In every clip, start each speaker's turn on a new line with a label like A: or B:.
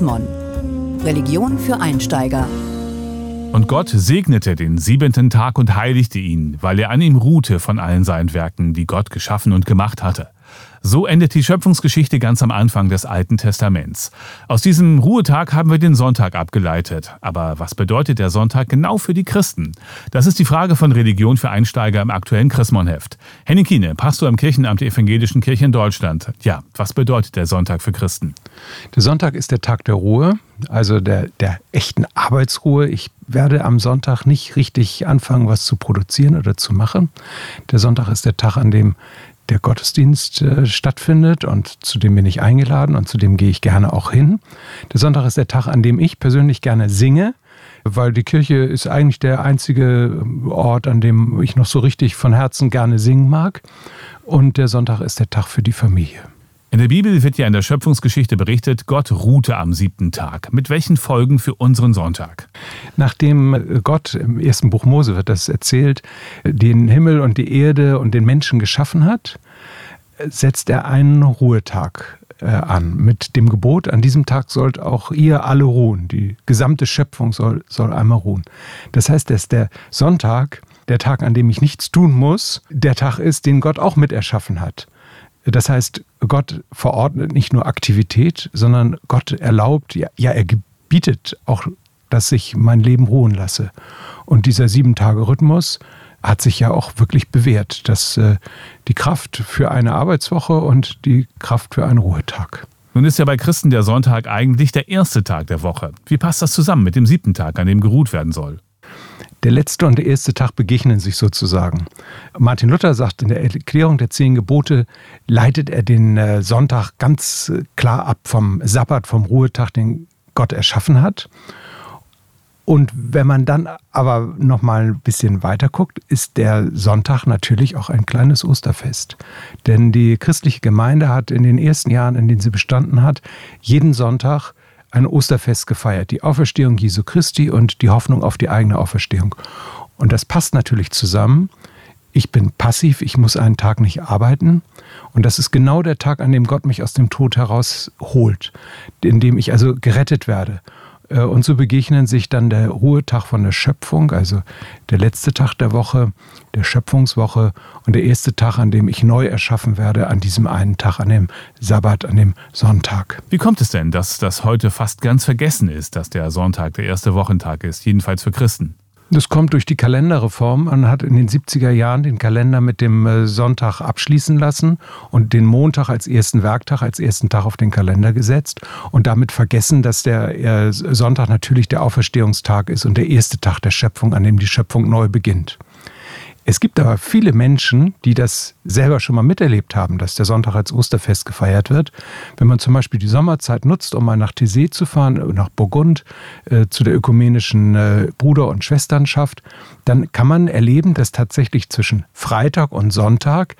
A: Mon. Religion für Einsteiger.
B: Und Gott segnete den siebenten Tag und heiligte ihn, weil er an ihm ruhte von allen seinen Werken, die Gott geschaffen und gemacht hatte. So endet die Schöpfungsgeschichte ganz am Anfang des Alten Testaments. Aus diesem Ruhetag haben wir den Sonntag abgeleitet. Aber was bedeutet der Sonntag genau für die Christen? Das ist die Frage von Religion für Einsteiger im aktuellen Chrismonheft. Henning Kiene, Pastor im Kirchenamt der Evangelischen Kirche in Deutschland. Ja, was bedeutet der Sonntag für Christen?
C: Der Sonntag ist der Tag der Ruhe, also der, der echten Arbeitsruhe. Ich werde am Sonntag nicht richtig anfangen, was zu produzieren oder zu machen. Der Sonntag ist der Tag, an dem der Gottesdienst äh, stattfindet und zu dem bin ich eingeladen und zu dem gehe ich gerne auch hin. Der Sonntag ist der Tag, an dem ich persönlich gerne singe, weil die Kirche ist eigentlich der einzige Ort, an dem ich noch so richtig von Herzen gerne singen mag. Und der Sonntag ist der Tag für die Familie.
B: In der Bibel wird ja in der Schöpfungsgeschichte berichtet, Gott ruhte am siebten Tag. Mit welchen Folgen für unseren Sonntag?
C: Nachdem Gott im ersten Buch Mose wird das erzählt, den Himmel und die Erde und den Menschen geschaffen hat, setzt er einen Ruhetag äh, an mit dem Gebot, an diesem Tag sollt auch ihr alle ruhen. Die gesamte Schöpfung soll, soll einmal ruhen. Das heißt, dass der Sonntag, der Tag, an dem ich nichts tun muss, der Tag ist, den Gott auch mit erschaffen hat. Das heißt, Gott verordnet nicht nur Aktivität, sondern Gott erlaubt, ja, ja er gebietet auch, dass ich mein Leben ruhen lasse. Und dieser Sieben-Tage-Rhythmus hat sich ja auch wirklich bewährt, dass äh, die Kraft für eine Arbeitswoche und die Kraft für einen Ruhetag.
B: Nun ist ja bei Christen der Sonntag eigentlich der erste Tag der Woche. Wie passt das zusammen mit dem siebten Tag, an dem geruht werden soll?
C: Der letzte und der erste Tag begegnen sich sozusagen. Martin Luther sagt, in der Erklärung der zehn Gebote leitet er den äh, Sonntag ganz äh, klar ab vom Sabbat, vom Ruhetag, den Gott erschaffen hat. Und wenn man dann aber noch mal ein bisschen weiter guckt, ist der Sonntag natürlich auch ein kleines Osterfest. Denn die christliche Gemeinde hat in den ersten Jahren, in denen sie bestanden hat, jeden Sonntag ein Osterfest gefeiert, die Auferstehung Jesu Christi und die Hoffnung auf die eigene Auferstehung. Und das passt natürlich zusammen. Ich bin passiv, ich muss einen Tag nicht arbeiten. Und das ist genau der Tag, an dem Gott mich aus dem Tod herausholt, in dem ich also gerettet werde. Äh, und so begegnen sich dann der Ruhetag von der Schöpfung, also der letzte Tag der Woche, der Schöpfungswoche und der erste Tag, an dem ich neu erschaffen werde, an diesem einen Tag, an dem Sabbat, an dem Sonntag.
B: Wie kommt es denn, dass das heute fast ganz vergessen ist, dass der Sonntag der erste Wochentag ist, jedenfalls für Christen?
C: Das kommt durch die Kalenderreform. Man hat in den 70er Jahren den Kalender mit dem äh, Sonntag abschließen lassen und den Montag als ersten Werktag, als ersten Tag auf den Kalender gesetzt und damit vergessen, dass der äh, Sonntag natürlich der Auferstehungstag ist und der erste Tag der Schöpfung, an dem die Schöpfung neu beginnt. Es gibt aber viele Menschen, die das selber schon mal miterlebt haben, dass der Sonntag als Osterfest gefeiert wird. Wenn man zum Beispiel die Sommerzeit nutzt, um mal nach Thésée zu fahren, nach Burgund, äh, zu der ökumenischen äh, Bruder- und Schwesternschaft, dann kann man erleben, dass tatsächlich zwischen Freitag und Sonntag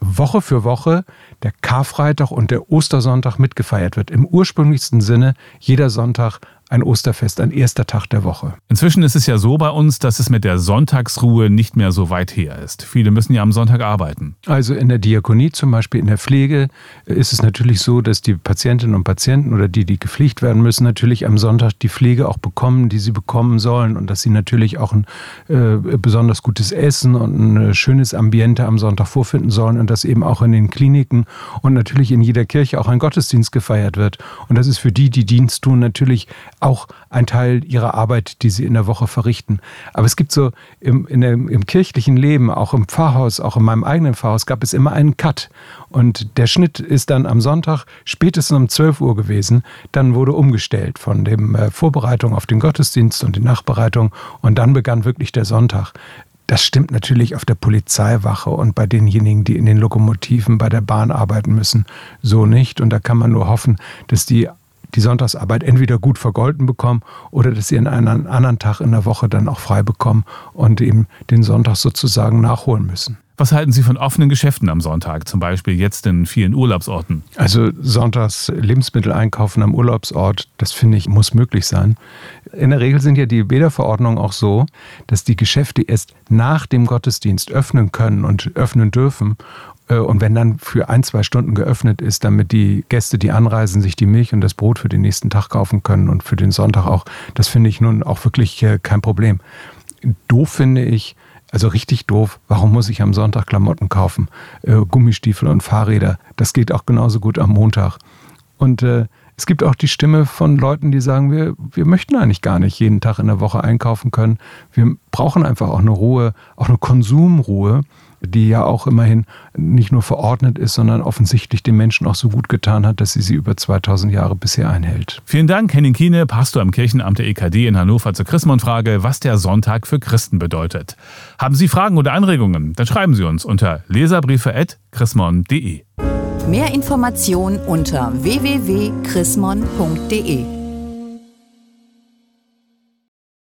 C: Woche für Woche der Karfreitag und der Ostersonntag mitgefeiert wird. Im ursprünglichsten Sinne jeder Sonntag ein Osterfest, ein erster Tag der Woche.
B: Inzwischen ist es ja so bei uns, dass es mit der Sonntagsruhe nicht mehr so weit her ist. Viele müssen ja am Sonntag arbeiten.
C: Also in der Diakonie zum Beispiel, in der Pflege ist es natürlich so, dass die Patientinnen und Patienten oder die, die gepflegt werden müssen, natürlich am Sonntag die Pflege auch bekommen, die sie bekommen sollen und dass sie natürlich auch ein äh, besonders gutes Essen und ein schönes Ambiente am Sonntag vorfinden sollen und dass eben auch in den Kliniken und natürlich in jeder Kirche auch ein Gottesdienst gefeiert wird. Und das ist für die, die Dienst tun, natürlich auch ein Teil ihrer Arbeit, die sie in der Woche verrichten. Aber es gibt so im, der, im kirchlichen Leben, auch im Pfarrhaus, auch in meinem eigenen Pfarrhaus, gab es immer einen Cut. Und der Schnitt ist dann am Sonntag spätestens um 12 Uhr gewesen. Dann wurde umgestellt von dem äh, Vorbereitung auf den Gottesdienst und die Nachbereitung. Und dann begann wirklich der Sonntag. Das stimmt natürlich auf der Polizeiwache und bei denjenigen, die in den Lokomotiven bei der Bahn arbeiten müssen, so nicht. Und da kann man nur hoffen, dass die die Sonntagsarbeit entweder gut vergolten bekommen oder dass sie an einen anderen Tag in der Woche dann auch frei bekommen und eben den Sonntag sozusagen nachholen müssen.
B: Was halten Sie von offenen Geschäften am Sonntag, zum Beispiel jetzt in vielen Urlaubsorten?
C: Also sonntags Lebensmittel einkaufen am Urlaubsort, das finde ich, muss möglich sein. In der Regel sind ja die Bäderverordnungen auch so, dass die Geschäfte erst nach dem Gottesdienst öffnen können und öffnen dürfen und wenn dann für ein, zwei Stunden geöffnet ist, damit die Gäste, die anreisen, sich die Milch und das Brot für den nächsten Tag kaufen können und für den Sonntag auch, das finde ich nun auch wirklich äh, kein Problem. Doof finde ich, also richtig doof, warum muss ich am Sonntag Klamotten kaufen? Äh, Gummistiefel und Fahrräder, das geht auch genauso gut am Montag. Und äh, es gibt auch die Stimme von Leuten, die sagen, wir, wir möchten eigentlich gar nicht jeden Tag in der Woche einkaufen können. Wir brauchen einfach auch eine Ruhe, auch eine Konsumruhe, die ja auch immerhin nicht nur verordnet ist, sondern offensichtlich den Menschen auch so gut getan hat, dass sie sie über 2000 Jahre bisher einhält.
B: Vielen Dank, Henning Kiene, Pastor am Kirchenamt der EKD in Hannover zur Christmon-Frage, was der Sonntag für Christen bedeutet. Haben Sie Fragen oder Anregungen? Dann schreiben Sie uns unter leserbriefe.chrismon.de.
A: Mehr Informationen unter www.chrismon.de